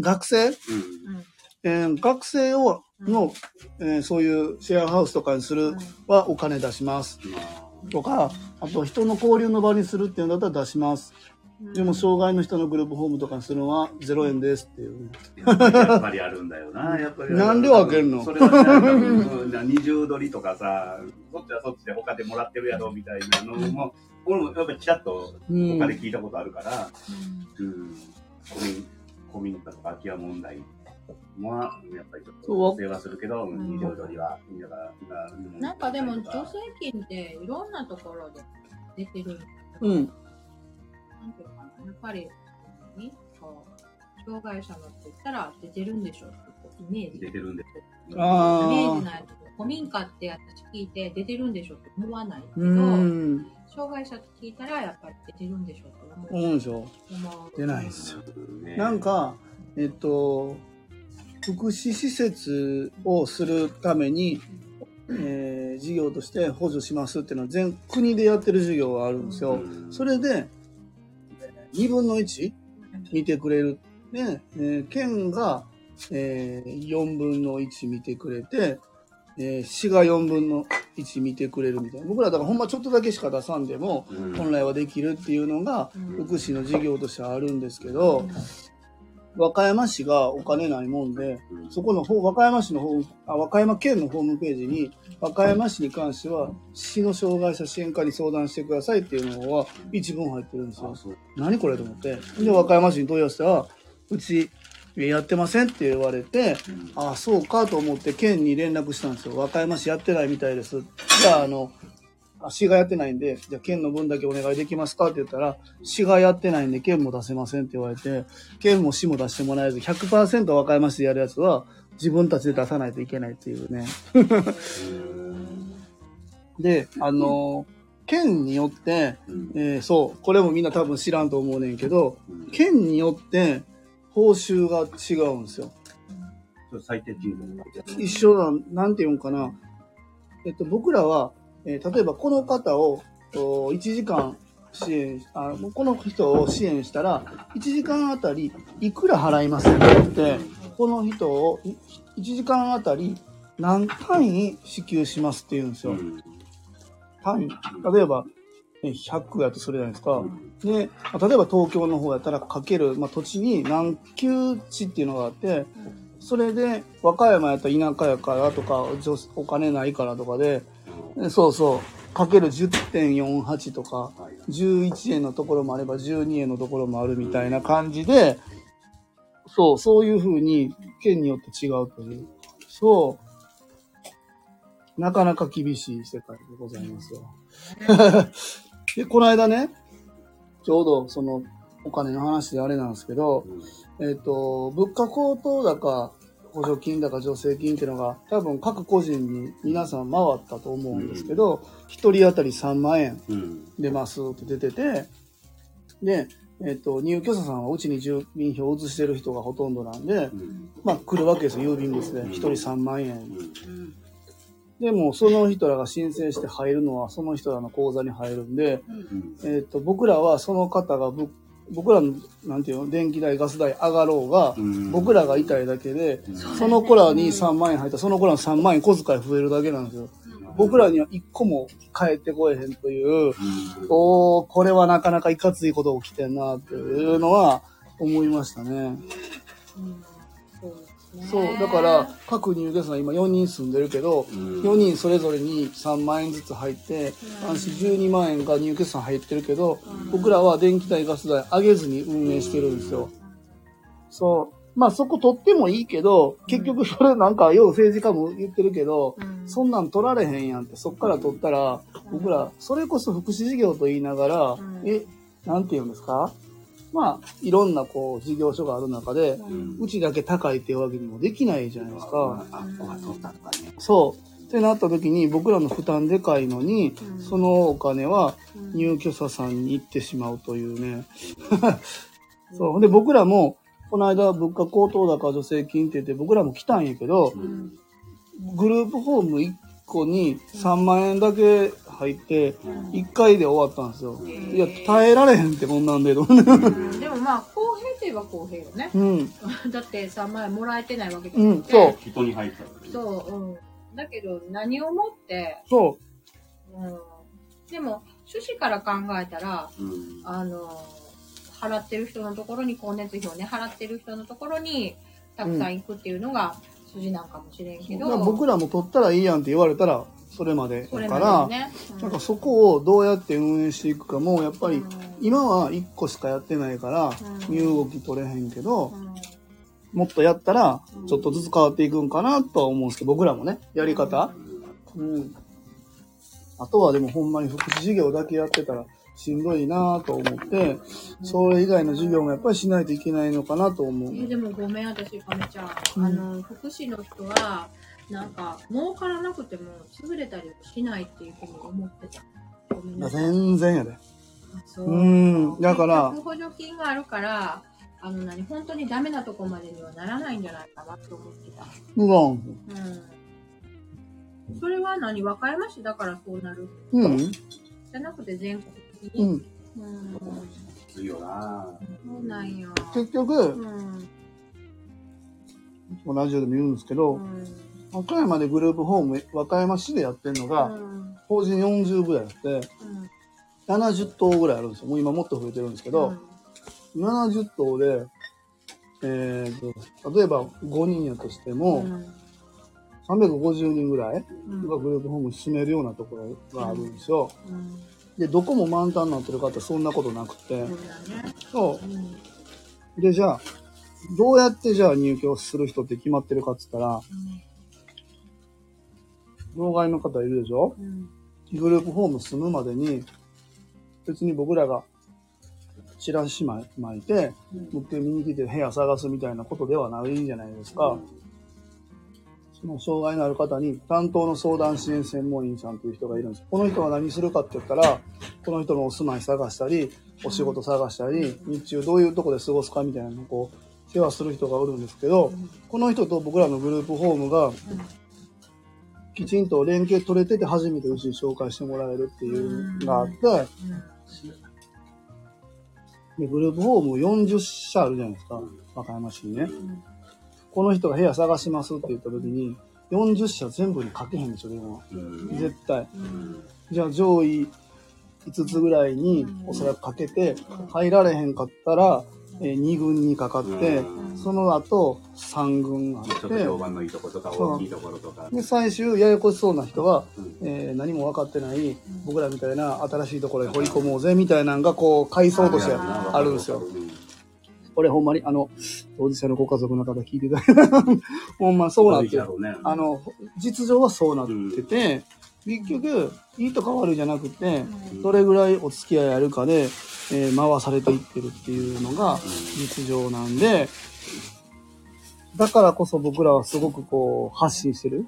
学生、うん。えー学生を、の、えーそういうシェアハウスとかにするはお金出します。まあとか、あと人の交流の場にするっていうんだったら出します。でも障害の人のグループホームとかにするのは0円ですっていうね。やっぱりあるんだよな。やっぱり。なんで分けんの？それはなんかうん二重取りとかさ、そっちはそっちで他でもらってるやろみたいなのも、俺もやっぱりちらっとうん他で聞いたことあるから、うん。古民、古民家とか空き家問題は、やっぱりちょっと世話するけど、ん二重取りは、だからうなんかでも助成金っていろんなところで出てる。うん。なんていう。やっぱり、何こう障害者のって言ったら出てるんでしょってイメージ。出てるんで。あイメージー。ないと。古民家って私聞いて出てるんでしょって思わないけど、うん。障害者って聞いたらやっぱり出てるんでしょって思う。思うでしょ。出ないんですよ。ねなん、か、えっと、福祉施設をするために、えー事業として補助しますっていうのは全国でやってる事業があるんですよ。うんそれで、2分の1見てくれる。で、えー県が、えー4分の1見てくれて、えー市が4分の1見てくれるみたいな。僕らだからほんまちょっとだけしか出さんでも、うん。本来はできるっていうのがうん。福祉の事業としてあるんですけど、和歌山市がお金ないもんで、うんそこの方、和歌山市の方、あ和歌山県のホームページに、和歌山市に関しては、市の障害者支援課に相談してくださいっていうのは一文入ってるんですよ何これと思って。で、和歌山市に問い合わせたら、うち、やってませんって言われて、うんああ、そうかと思って県に連絡したんですよ。和歌山市やってないみたいです。じゃあ、あの、あ市がやってないんで、じゃあ県の分だけお願いできますかって言ったら、市がやってないんで県も出せませんって言われて、県も市も出してもらえず、100%和歌山市でやるやつは自分たちで出さないといけないっていうね。で、あの、県によって、うんえーそう、これもみんな多分知らんと思うねんけど、うん県によって報酬が違うんですよ。最低賃金が一緒だ、なんていうんかな。えっと、僕らは、えー例えばこの方をお1時間支援あ、この人を支援したら、1時間あたりいくら払いますって言って、この人をい1時間あたり何単位支給しますって言うんですよ。うん単位。例えば、え100やとするじゃないですか。うんで、まあ例えば東京の方やったらかける、まあ、土地に何級地っていうのがあって、それで和歌山やったら田舎やからとか、お金ないからとかで、えそうそう、かける10.48とか、はい11円のところもあれば12円のところもあるみたいな感じで、そう、そういう風に県によって違うという。そう。なかなか厳しい世界でございますよ。で、この間ね、ちょうどそのお金の話であれなんですけど、えっ、と、物価高騰高、補助金高、助成金っていうのが多分各個人に皆さん回ったと思うんですけど、一、人当たり3万円うん出ますって出てて、で、えっ、と、入居者さんはうちに住民票を移してる人がほとんどなんで、うん。まあ来るわけですよ、郵便物で。一人3万円。うん。でも、その人らが申請して入るのは、その人らの口座に入るんで、うん。えっ、と、僕らはその方がぶ、僕らの、なんていうの、電気代、ガス代上がろうが、うん僕らが痛いだけで、うんその子らに3万円入ったら、その子らの3万円小遣い増えるだけなんですよ。僕らには1個も返ってこえへんという、うんおー、これはなかなかいかついこと起きてんな、っていうのは思いましたね。そうで。そう、だから、各入居者さん今4人住んでるけど、うん。4人それぞれに3万円ずつ入って、安心12万円が入居者さん入ってるけど、僕らは電気代、ガス代上げずに運営してるんですよ。そう。まあそこ取ってもいいけど、結局それなんか、よう政治家も言ってるけど、うん。そんなん取られへんやんって、そっから取ったら、僕ら、それこそ福祉事業と言いながら、ん。え、なんて言うんですか？まあ、いろんなこう、事業所がある中で、うちだけ高いっていうわけにもできないじゃないですか。あ、そうか、そうだったね。そう。ってなった時に、僕らの負担でかいのに、うんそのお金はうん入居者さんに行ってしまうというね。そう。で、僕らも、この間物価高騰高助成金って言って僕らも来たんやけど、うんグループホーム1個に3万円だけ入って、うん1回で終わったんですよ。んいや、耐えられへんってこんなんで。うん。うんでもまあ公平といえば公平よねうん。だって3万円もらえてないわけじゃなくて、そう人に入った。そう、うん。だけど何をもって、そうん、でも趣旨から考えたらうん。あの払ってる人のところに光熱費をね払ってる人のところにたくさん行くっていうのが筋なんかもしれんけう。ど、僕らも取ったらいいやんって言われたら、それまでだから、でね、うなんかそこをどうやって運営していくかも、やっぱりうん。今は1個しかやってないから、うん。身動き取れへんけど、うん。もっとやったらうん、ちょっとずつ変わっていくんかなとは思うんですけど、僕らもね、やり方。うん。あとはでもほんまに福祉事業だけやってたらしんどいなと思って、それ以外の授業もやっぱりしないといけないのかなと思う。えでもごめん私かめちゃん。あの福祉の人はなんか儲からなくても潰れたりしないっていうふうに思ってた。ごめんなさい。全然やで。あそう。うんだから。結局補助金があるからあの何本当にダメなとこまでにはならないんじゃないかなと思ってた。うわん。うん。それは何？和歌山市？だからそうなる。うん。じゃなくて全国的に？うん。うん。きついよなそうなんよ。結局う、ん。ラジオでも言うんですけど、うん和歌山でグループホーム、和歌山市でやってるのうが、ん。法人40ぐらいあって、うん。70棟ぐらいあるんですよ。もう今もっと増えてるんですけど、70棟で、えーと、例えば5人やとしてうも、ん350人ぐらいうん。がグループホームに住めるようなところがあるんですよ。うん。で、どこも満タンになってるかってそんなことなくて。そう。で、じゃあ、どうやってじゃあ入居する人って決まってるかって言ったら、障害の方いるでしょ？うん。グループホーム住むまでに、別に僕らがチラシ巻いて、うん。持って見に来て部屋探すみたいなことではないじゃないですか。その障害のある方に担当の相談支援専門員さんという人がいるんです。この人は何するかって言ったら、この人のお住まい探したり、お仕事探したり、日中どういうとこで過ごすかみたいなのをこう、世話する人がおるんですけど、この人と僕らのグループホームが、きちんと連携取れてて初めてうちに紹介してもらえるっていうのがあって、でグループホーム40社あるじゃないですか、和歌山市にね。この人が部屋探しますって言った時に、40社全部に書けへんでしょ、電話。うん絶対。うんじゃあ上位5つぐらいにおそらくかけて、入られへんかったら、え2軍にかかって、うんその後3軍あちょっとって、評判のいいとことか、大きいところとか。で、最終ややこしそうな人は、うんえー何も分かってない僕らみたいな新しいところに掘り込もうぜみたいなのがこう階層としてあるんですよ。これほんまにあの当事者のご家族の方聞いていた ほんまそうなってる。ね。あの実情はそうなってて、結局いいとか悪いじゃなくてどれぐらいお付き合いあるかで、えー回されていってるっていうのが実情なんでだからこそ僕らはすごくこう発信してる。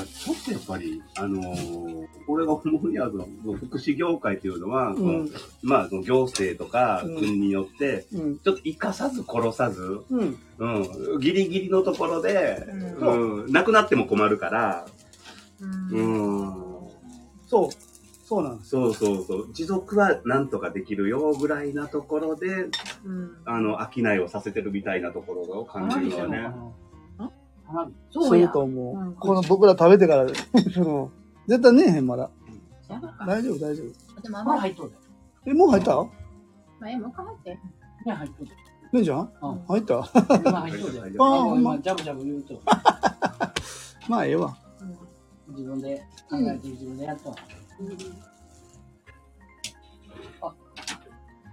うんちょっとやっぱり、あのー、俺が思うには、福祉業界っていうのは、うん。まあ、その行政とかうん。国によって、うん。ちょっと生かさず殺さず、うん。うん、ギリギリのところで、ううん、なくなっても困るから、ん。うん、そう。そうなんです。そうそうそう、持続はなんとかできるよぐらいなところで、うん。あの、商いをさせてるみたいなところを感じるのはね。そそううやと思う。うんこの僕ら食べてから、そ の絶対ねえへん、まだ。やばか大丈夫、大丈夫。でもあんまり入っとる。え、もう入った？まあえもう一回入ってね、入っとる。ねえちゃん？うん。入った？今入っとるじゃん。あーほんま今、ジャブジャブ言うと。まあ、ええわ。自分で考えて自分でやったわ。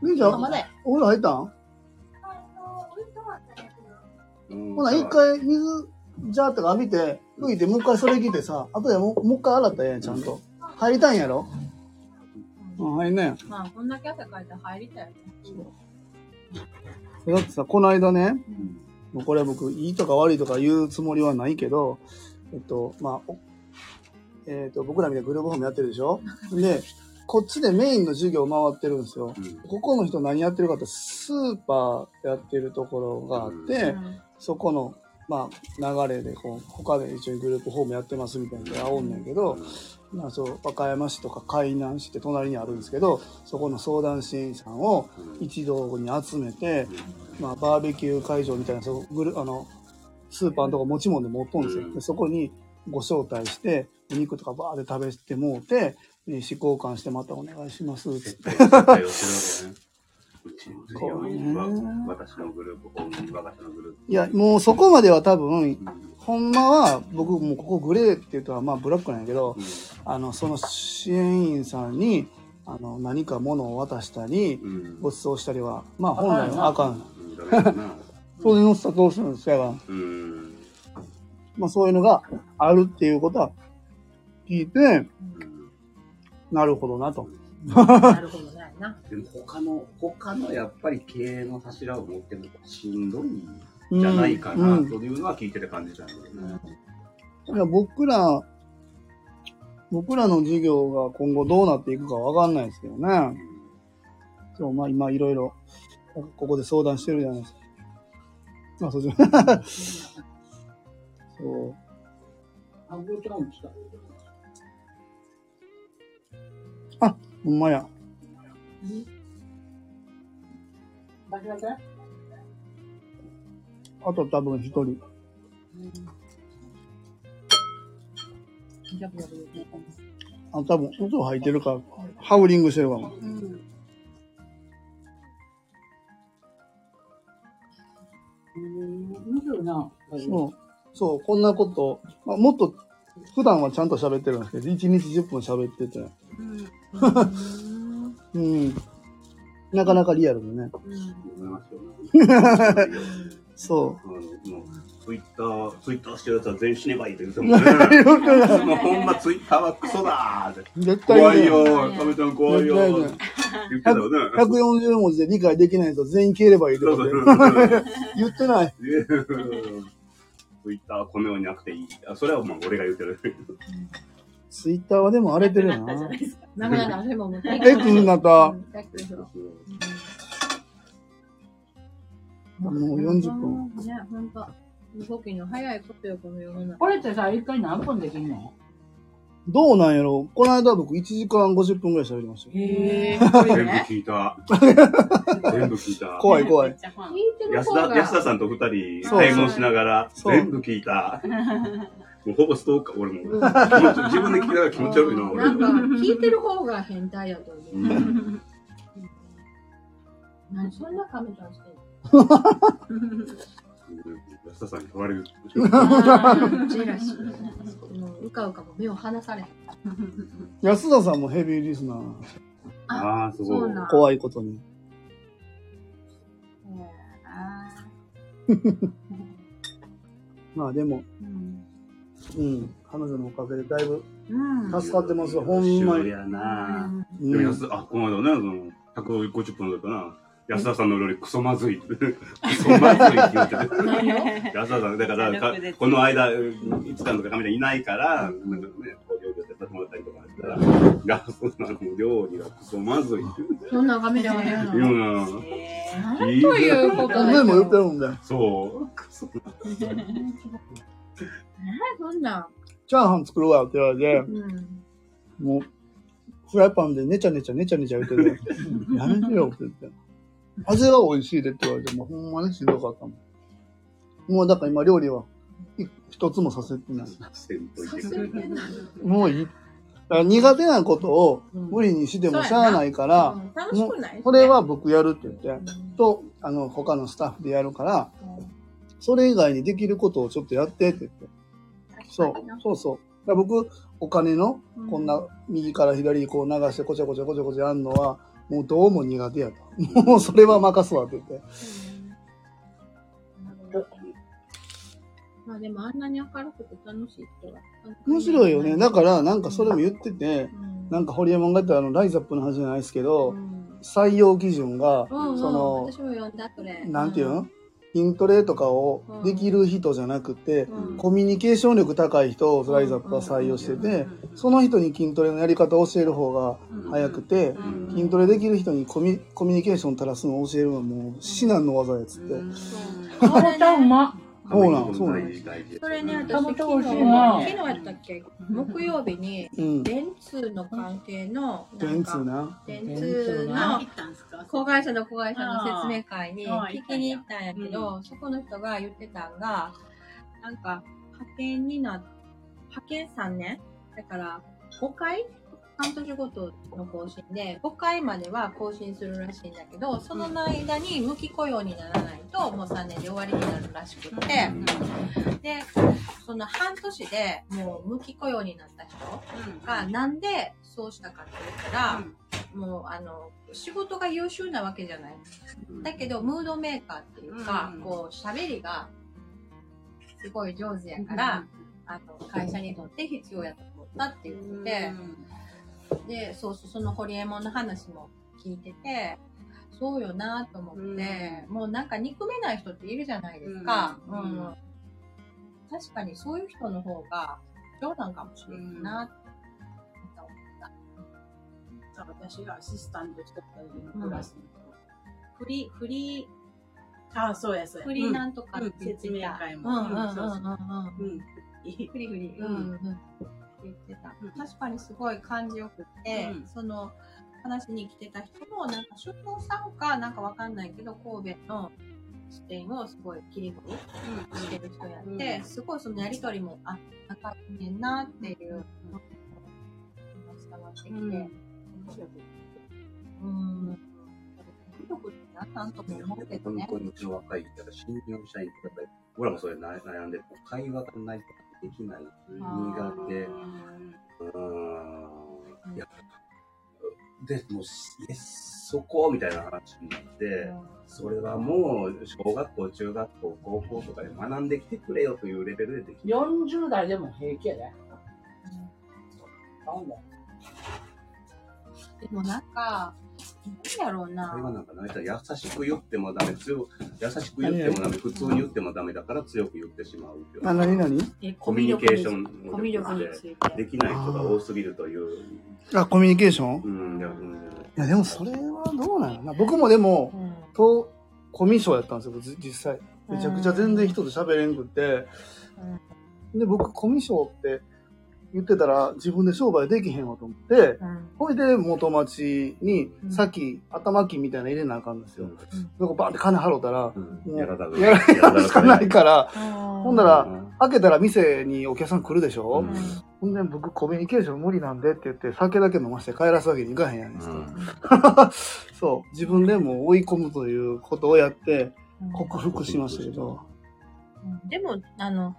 みーちゃん、まだや。お風呂入ったん？あの、置いてもらったんだけど。うんほな、一回水、ジャーってか浴びて、拭いて、もう一回それ着てさ、後でもうもう一回洗ったらええやん、ちゃんと。入りたいんやろ？うん、入んねまあ、こんだけ汗かいて入りたいよね。だってさ、この間ね、うんもうこれは僕、いいとか悪いとか言うつもりはないけど、えっと、まあ、おえっと、僕らみたいなグループホームやってるでしょ？で、こっちでメインの授業回ってるんですよ。うんここの人何やってるかって、スーパーやってるところがあって、そこの、まあ、流れで、こう、他で一応グループホームやってますみたいなのがおんねんけど、まあ、そう、和歌山市とか海南市って隣にあるんですけど、そこの相談支援員さんをうん。一堂に集めて、まあ、バーベキュー会場みたいな、そうグルあの、スーパーのとこ持ち物で持っとんですよ。うん。でそこにご招待して、お肉とかバーで食べてもうて、で試交換してまたお願いします、つって。うちの私のグループ、本人、我が社のグループ。いや、もうそこまでは多分、うん。ほんまは、僕もうここグレーって言うとは、まあブラックなんやけど、うん。あの、その支援員さんに、あの、何か物を渡したり、うん。ご馳走したりは、まあ本来はあかん。当然のスタどうするんですかうん。まあそういうのがあるっていうことは聞いて、うん。なるほどなと。なるほどね。な。でも他の、他のやっぱり経営の柱を持ってるのがしんどいんうんじゃないかうなんというのは聞いてて感じたんだけどね。いや僕ら、僕らの授業が今後どうなっていくかわかんないですけどね。そう、まあ今いろいろ、ここで相談してるじゃないですか。まあそっち そう。あ、ほんまや。あと多分一人。あ、多分音入ってるか。ら、ハウリングしてるかも。面白いな。そう。そう、こん。なこと、まあ、もっと、普段はちゃん。と喋ってるん。ですけど、1日10分喋ってて、うん。なかなかリアルでね。そうツイッター、ツイッターしてるやつは全員死ねばいいって言ってたもんね。もうほんまツイッターはクソだーって。う。絶対怖いよー、カメちゃん怖いよ言ってたよね。140文字で理解できないと全員消えればいいってそうことそうでそう。言ってない。ツイッターはこのようになくていい。あそれはまあ俺が言ってる。ツイッターはでも荒れてるよな。なくなった。でももう。X になった。もう40分。ね、ほんと。動きの早いことよ、この世の中。これってさ、一回何分できんの？どうなんやろ？この間僕1時間50分ぐらい喋りましたよ。へえ。全部聞いた。全部聞いた。怖い怖い。聞いてる安田。安田さんと二人、そう買い物しながら、全部聞いた。もうほぼストーカー、俺も。気持ち自分で聞きながら気持ち悪いな、俺。なんか、聞いてる方が変態やと思う。うん何そんなカメラしてんの？安田さんに問われる。ジェラシー。もう、うかうかも目を離されへん。安田さんもヘビーリスナー。ああ、すごい。そうなん。怖いことに。へーまあでも、うんうん。彼女のおかげでだいぶうん。助かってますよ。ほんまに。やな。うんでも安田、あ、この間ね、その、150分だったな。安田さんの料理クソまずい。クソまずいって言ってて。安田さん、だから、かこの間、いつかのかカメラいないから、なんかね、こう料理を手伝ってもらったりとかしたら、ガスの料理がクソまずいってそんなカメラが言う言うのな。なんということででも言ってるもんね。そう。クソそんな。チャーハン作るわって言われて、うん。もう、フライパンでねちゃねちゃねちゃねちゃ言ってて、やめてよって言って。味が美味しいでって言われて、もうほんまにしんどかったもん。もうだから今料理はい一つもさせてない。せんといてくれもういい。だから苦手なことを無理にしてもしゃあないから、うん楽しくないこれは僕やるって言って、と、あの、他のスタッフでやるから、それ以外にできることをちょっとやってって言って。そう、そうそう。だから僕、お金の、こんな右から左にこう流してこちゃこちゃこちゃこちゃやるのは、もうどうも苦手やと。もうそれは任すわって言って。まあでもあんなに明るくて楽しい人が。面白いよね。だから、なんかそれも言ってて、うん、なんかホリエモンが言ったあの、ライザップの話じゃないですけど、うん採用基準が、うんうん、その私も読んだそれ。なんていうの？筋トレとかをできる人じゃなくて、うん。コミュニケーション力高い人をライザップは採用してて、その人に筋トレのやり方を教える方が早くて、うん。筋トレできる人にコミコミュニケーション垂らすのを教えるのはもう至難の技やつって。そう。そうなんそうなんそれね、私昨日、昨日やったっけ？木曜日に、うん。電通の関係の、な？電んか、通な。電通の子会社の子会社の説明会に聞きに行ったんやけど、そこの人が言ってたんが、なんか、派遣にな、派遣3年だから、5回半年ごとの更新で、5回までは更新するらしいんだけど、その間に無期雇用にならないと、もう3年で終わりになるらしくって、で、その半年でもう無期雇用になった人が、なんでそうしたかって言ったら、もうあの、仕事が優秀なわけじゃない。だけど、ムードメーカーっていうか、うん。こう、喋りがすごい上手やから、あの、会社にとって必要やと思ったって言ってて、で、そうそう、そのホリエモンの話も聞いてて、そうよなと思って、もうなんか憎めない人っているじゃないですか。うん。うん。確かにそういう人の方が冗談かもしれないなって思った。私がアシスタントしてた時のクラスのフリー、フリ子。ああ、そうや、そうー、や。フリーなんとかって言って説明た。会も。うん。うん。うん。うん。フリフリ、ううん。ん。うん。言ってた。うん。確かにすごい感じよくって、うん。その、話に来てた人も、なんか、出向さんか、なんかわかんないけど、神戸の視点をすごい切り取りしてる人やって、うんすごいそのやりとりも、あ、仲いいねんなっていう、のが伝わってきて、うん。努力って何なんとも思うけどね。本当にうちの若い人が新入社員とかで、俺らもそれ悩悩んで、会話がないとできない、苦手。うーん。いや、で、もう、え、そこ？みたいな話になって、それはもう、小学校、中学校、高校とかで学んできてくれよというレベルでできる。40代でも平気やで。なんだでもなんか、なんやろうな。会話なんかないから優しく言ってもダメ、強く優しく言ってもダメ、普通に言ってもダメだから強く言ってしまうっていうあ、なになにえコミュニケーションコミュ力にでついて。できない人が多すぎるという。あ、コミュニケーション？うん、いや、うん。いや、でもそれはどうなのな。僕もでも、うんと、コミュ障やったんですよ、ず実際。めちゃくちゃ全然人と喋れんくって。で、僕、コミュ障って言ってたら自分で商売できへんわと思って、うん。ほいで元町にうん。さっき頭金みたいなの入れなあかんですよ。うん。そこバーって金払うたら、うん。もうやらやらやるしかないから、ほほんなら、開けたら店にお客さん来るでしょ、うん。ほんで僕コミュニケーション無理なんでって言って酒だけ飲まして帰らすわけにいかへんやないですか。そう。自分でも追い込むということをやって克服しましたけど。でも、あの、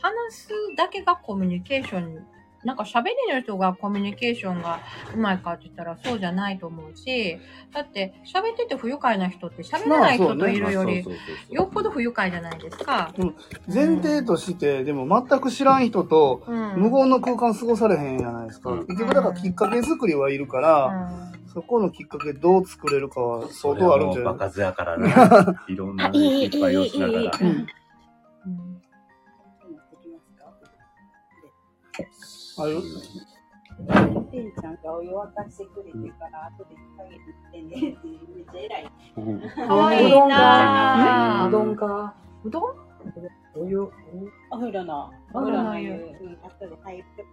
話すだけがコミュニケーション、なんか喋りの人がコミュニケーションがうまいかって言ったらそうじゃないと思うし、だって喋ってて不愉快な人って喋らない人といるより、よっぽど不愉快じゃないですか。前提として、でも全く知らん人とうん。無言の空間過ごされへんじゃないですか。うん結局だからきっかけ作りはいるから、そこのきっかけどう作れるかは相当あるんじゃない？バカずやからな。いろんな失敗をしながら。ある？てんちゃんがお湯沸かしてくれてから、後で一か月ってねって、めっちゃ偉い。かわいいなぁうどんか？うどん？お湯？お風呂の、お風呂の湯。うん、後で入って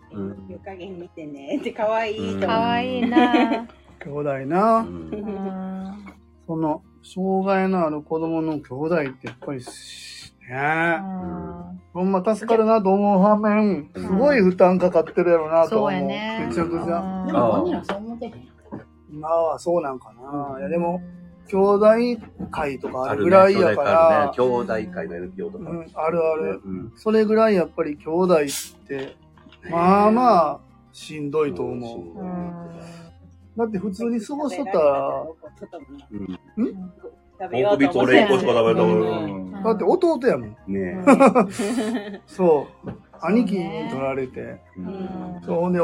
湯加減見てねって、可愛いと思う。かわいいな。ぁ兄弟な。その、障害のある子供の兄弟ってやっぱりし、ねほんま助かるなと思う反面、すごい負担かかってるやろなと思う。そうやねめちゃくちゃ。でも本人はそう思ってへんやん。今はそうなんかな。いやでも、兄弟会とかああるるぐらいやね、から、兄弟会の NPO とか。うん、あるある。うんそれぐらいやっぱり兄弟って、まあまあ、しんどいと思う。うんだって普通に過ごしとったら、うん？食べようと思って俺一個しか食べたこだって弟やもん。ねえ。そう。兄貴に取られて。うんそう、ほんで、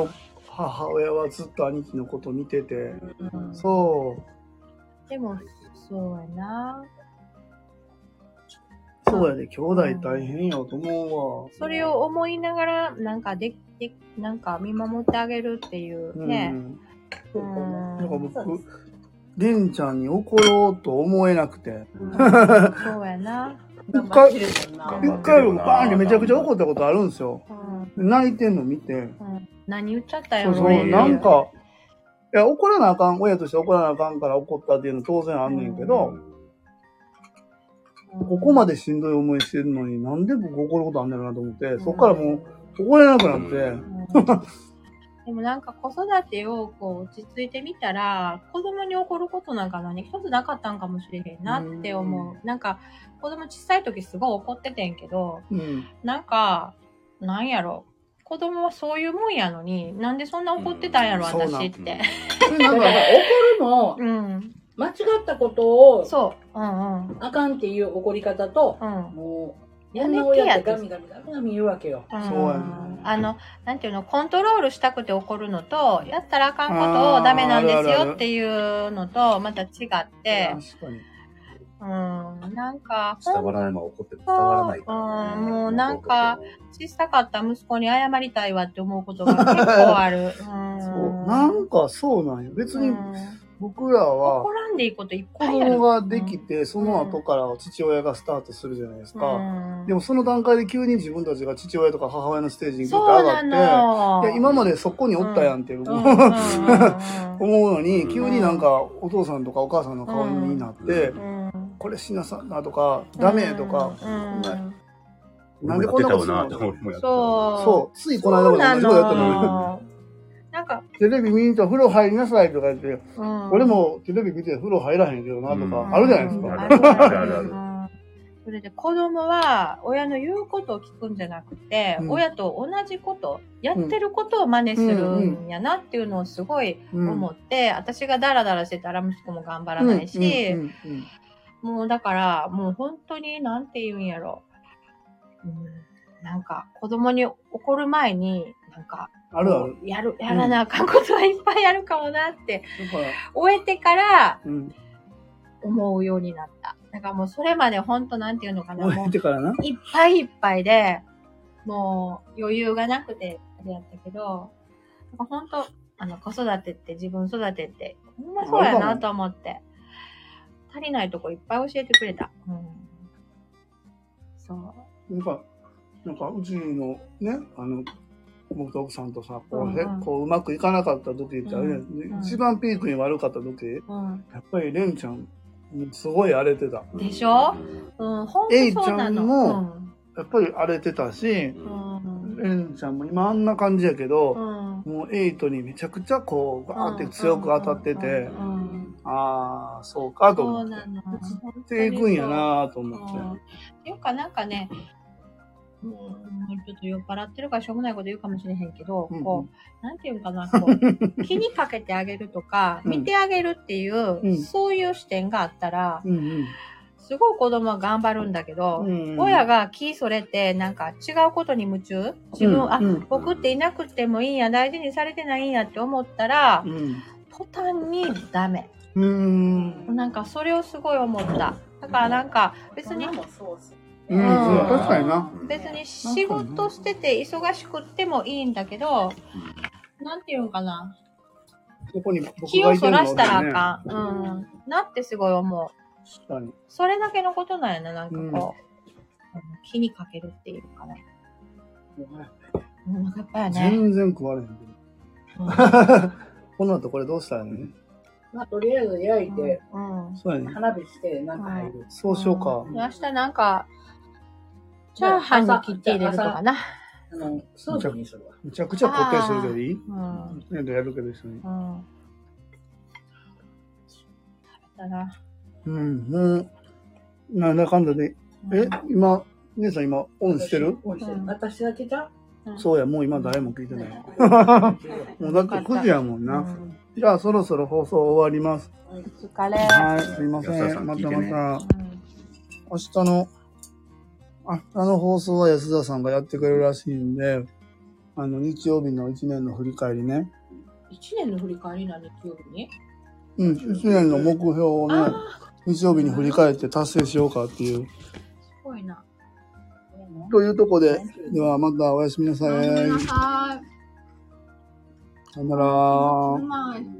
母親はずっと兄貴のこと見てて。うんそう。でも、そうやな。そうやで、兄弟大変よと思うわ。それを思いながら、なんかで、で、なんか見守ってあげるっていううん。ね。そううんなんか僕、レンちゃんに怒ろうと思えなくて。そうやな。頑張ってるもんな一回僕バーンってめちゃくちゃ怒ったことあるんですよ。うん泣いてんの見て。うん何言っちゃったよ、そうそう、俺なんか、いや、怒らなあかん、親として怒らなあかんから怒ったっていうの当然あんねんけど、ここまでしんどい思いしてるのに、なんで僕怒ることあんねんなと思って、そっからもう怒れなくなって、うんでもなんか子育てをこう落ち着いてみたら、子供に怒ることなんか何一つなかったんかもしれへんなって思う。なんか子供小さい時すごい怒っててんけど、うん。なんか、なんやろ。子供はそういうもんやのに、なんでそんな怒ってたんやろ、うん私って。なんか、怒るの、うん。間違ったことを、そう。うんうん。あかんっていう怒り方と、うん。もう、やめてやってガミガミガミガミ言うわけよ。うんそうやねあの、なんていうの、コントロールしたくて怒るのと、やったらあかんことをダメなんですよっていうのと、また違って、確かに。うん、なんか、伝わらないまま怒って伝わらないからねうんもうなんか、小さかった息子に謝りたいわって思うことが結構ある。うん。そう。なんかそうなんよ。別にうん僕らは怒、らんでいいこといっ子ぱいある。供ができて、その後から父親がスタートするじゃないですか。うん。でもその段階で急に自分たちが父親とか母親のステージに上がって、の。いや今までそこにおったやんって、僕う 思うのに、急になんかお父さんとかお母さんの顔になって、うんこれしなさんなとか、ダメとか、うんなんでこんなことするやってたわなのそう。そう、ついこの間まで同じことやったの？に、か、テレビ見に行ったら風呂入りなさいとか言って、うん。俺もテレビ見て風呂入らへんけどなとうん。か、あるじゃないですか。それで子供は親の言うことを聞くんじゃなくて、うん。親と同じこと、やってることを真似するんやなっていうのをすごいうん。思って、私がダラダラしてたら息子も頑張らないし、うんうんうん。もうだから、もう本当になんて言うんやろ。うん、なんか子供に怒る前に、なんか、あるある。やる、やらなあかんことはいっぱいあるかもなって、終えてからうん。思うようになった。だからもうそれまで本当なんていうのかな、終もえてからな。ういっぱいいっぱいで、もう余裕がなくてあれやったけど、本当あの子育てって自分育てって、ほんまそうやなと思って、足りないとこいっぱい教えてくれた。うん。そう。なんか、なんか、うちのね、あの、僕と奥さんとさ、こう、うんうんこううまくいかなかった時ってあれ、一番ピークに悪かった時、うん。やっぱりレンちゃん、すごい荒れてた。でしょ？うん、ほんとそうちゃんもやっぱり荒れてたし。レンちゃんも今あんな感じやけど、うん。もうエイトにめちゃくちゃこう、ガーって強く当たってて、ああ、そうかとそ思って。うなの。っていくんやなと思って。うんっていうかなんかね、うん、ちょっと酔っ払ってるからしょうもないこと言うかもしれへんけど、うんうん。こう、なんていうのかな、こう、気にかけてあげるとか、うん。見てあげるっていう、うんそういう視点があったら、うん。うんすごい子供は頑張るんだけど、うんうん。親が気それて、なんか違うことに夢中？自分、あ、うんうん。僕っていなくてもいいんや、大事にされてないんやって思ったら、うん途端にダメ。うーん。なんかそれをすごい思った。だからなんか別にううん、うん確かにな。別に仕事してて忙しくってもいいんだけど、なんていうのかな。ここに僕気をそらしたらねあかん。うん。なってすごい思う。確かに。それだけのことなんやな、なんかこう。うん気にかけるっていうかね。うん、なんかやっぱりね。全然食われへんけど。うん この後これどうしたらいいの？まあ、とりあえず焼いて、うん。そうやね。花火して、なんか入る。そうしようか。明日なんか、チャーハンに切って入れるとかな。あの、スープにするわ。めちゃくちゃ固定するけどいい？うん。ねやるけど一緒に。うん。だな。うん、もう、なんだかんだで、え、今、姉さん今、オンしてる？オンしてるうん私だけじゃ？そうや、もう今誰も聞いてない。もうだって9時やもんな。うんじゃあそろそろ放送終わります。お疲れ。はい、すいません。またまた。明日の、明日の放送は安田さんがやってくれるらしいんで、あの、日曜日の1年の振り返りね。一年の振り返りな日曜日に？うん、1年の目標をね、あ日曜日に振り返って達成しようかっていう。ー、すごいな。というとこで、ではまたおやすみなさい。ごめんなさい。さよなら。